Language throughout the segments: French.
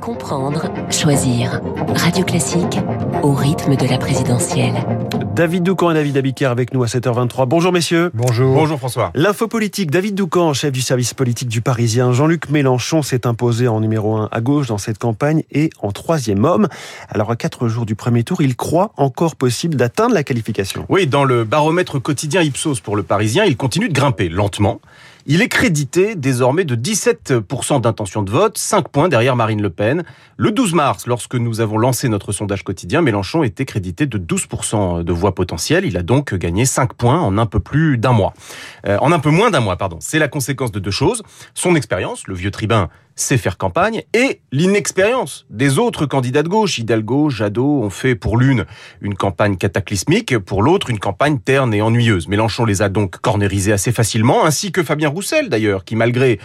Comprendre, choisir. Radio Classique au rythme de la présidentielle. David Doucan et David Abiker avec nous à 7h23. Bonjour messieurs. Bonjour. Bonjour François. L'info politique, David Doucan, chef du service politique du Parisien. Jean-Luc Mélenchon s'est imposé en numéro 1 à gauche dans cette campagne et en troisième homme. Alors à quatre jours du premier tour, il croit encore possible d'atteindre la qualification. Oui, dans le baromètre quotidien Ipsos pour le Parisien, il continue de grimper lentement. Il est crédité désormais de 17% d'intention de vote, 5 points derrière Marine Le Pen. Le 12 mars, lorsque nous avons lancé notre sondage quotidien, Mélenchon était crédité de 12% de voix potentielles. Il a donc gagné 5 points en un peu plus d'un mois. Euh, en un peu moins d'un mois, pardon. C'est la conséquence de deux choses. Son expérience, le vieux tribun sait faire campagne, et l'inexpérience des autres candidats de gauche. Hidalgo, Jadot ont fait pour l'une une campagne cataclysmique, pour l'autre une campagne terne et ennuyeuse. Mélenchon les a donc cornérisés assez facilement, ainsi que Fabien Roussel d'ailleurs, qui malgré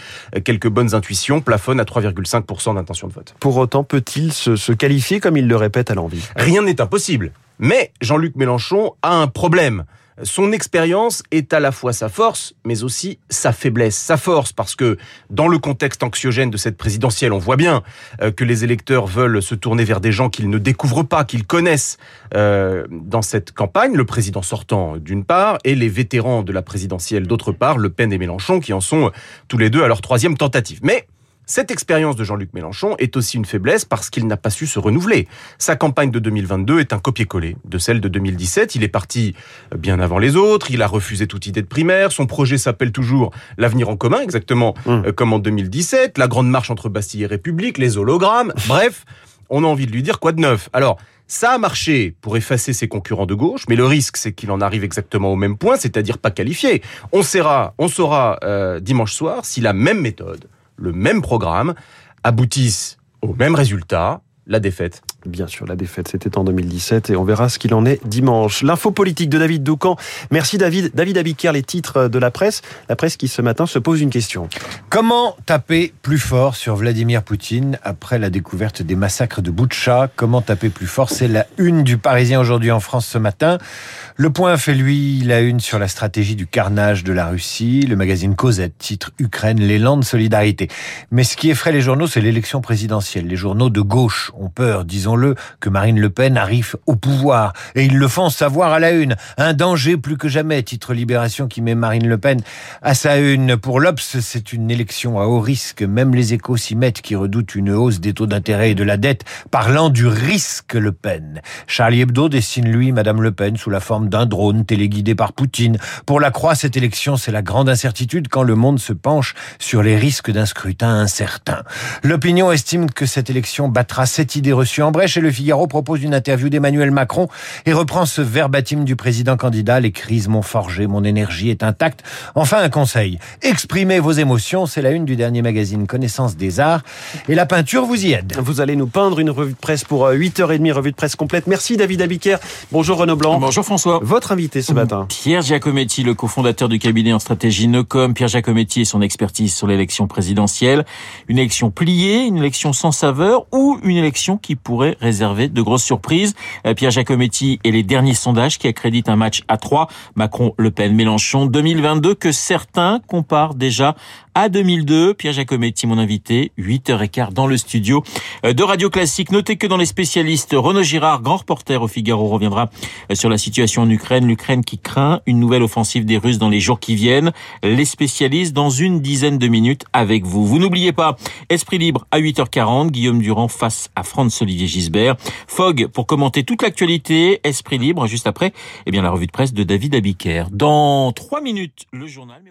quelques bonnes intuitions plafonne à 3,5% d'intention de vote. Pour autant, peut-il se, se qualifier comme il le répète à l'envie Rien n'est impossible. Mais Jean-Luc Mélenchon a un problème. Son expérience est à la fois sa force, mais aussi sa faiblesse. Sa force, parce que dans le contexte anxiogène de cette présidentielle, on voit bien euh, que les électeurs veulent se tourner vers des gens qu'ils ne découvrent pas, qu'ils connaissent euh, dans cette campagne, le président sortant d'une part, et les vétérans de la présidentielle d'autre part, Le Pen et Mélenchon, qui en sont tous les deux à leur troisième tentative. Mais cette expérience de Jean-Luc Mélenchon est aussi une faiblesse parce qu'il n'a pas su se renouveler. Sa campagne de 2022 est un copier-coller de celle de 2017. Il est parti bien avant les autres, il a refusé toute idée de primaire, son projet s'appelle toujours l'avenir en commun, exactement mmh. comme en 2017, la grande marche entre Bastille et République, les hologrammes, bref, on a envie de lui dire quoi de neuf. Alors, ça a marché pour effacer ses concurrents de gauche, mais le risque, c'est qu'il en arrive exactement au même point, c'est-à-dire pas qualifié. On saura, on saura euh, dimanche soir si la même méthode, le même programme, aboutissent au même résultat, la défaite. Bien sûr, la défaite, c'était en 2017 et on verra ce qu'il en est dimanche. L'info politique de David Doucan. Merci David. David Abiker, les titres de la presse. La presse qui ce matin se pose une question. Comment taper plus fort sur Vladimir Poutine après la découverte des massacres de Boutcha? Comment taper plus fort? C'est la une du Parisien aujourd'hui en France ce matin. Le Point fait lui la une sur la stratégie du carnage de la Russie. Le magazine Cosette titre Ukraine, l'élan de solidarité. Mais ce qui effraie les journaux, c'est l'élection présidentielle. Les journaux de gauche ont peur, disons-le, que Marine Le Pen arrive au pouvoir. Et ils le font savoir à la une. Un danger plus que jamais, titre Libération qui met Marine Le Pen à sa une. Pour l'Obs, c'est une élection à haut risque. Même les échos s'y mettent qui redoutent une hausse des taux d'intérêt et de la dette, parlant du risque Le Pen. Charlie Hebdo dessine lui Madame Le Pen sous la forme d'un drone téléguidé par Poutine. Pour la Croix, cette élection, c'est la grande incertitude quand le monde se penche sur les risques d'un scrutin incertain. L'opinion estime que cette élection battra cette idée reçue en brèche et le Figaro propose une interview d'Emmanuel Macron et reprend ce verbatim du président candidat. Les crises m'ont forgé, mon énergie est intacte. Enfin, un conseil. Exprimez vos émotions, c'est la une du dernier magazine Connaissance des Arts. Et la peinture vous y aide. Vous allez nous peindre une revue de presse pour 8h30, revue de presse complète. Merci David Abiker. Bonjour Renaud Blanc. Bonjour François. Votre invité ce matin. Pierre Giacometti, le cofondateur du cabinet en stratégie Nocom. Pierre Giacometti et son expertise sur l'élection présidentielle. Une élection pliée, une élection sans saveur ou une élection qui pourrait réserver de grosses surprises. Pierre Giacometti et les derniers sondages qui accréditent un match à 3, Macron-Le Pen-Mélenchon 2022 que certains comparent déjà à 2002. Pierre Giacometti, mon invité, 8h15 dans le studio de Radio Classique. Notez que dans les spécialistes, Renaud Girard, grand reporter au Figaro, reviendra sur la situation en Ukraine. L'Ukraine qui craint une nouvelle offensive des Russes dans les jours qui viennent. Les spécialistes dans une dizaine de minutes avec vous. Vous n'oubliez pas, Esprit Libre à 8h40, Guillaume Durand face à Franz-Olivier Gisbert. Fogg pour commenter toute l'actualité. Esprit Libre, juste après, eh bien, la revue de presse de David Abiker. Dans trois minutes, le journal.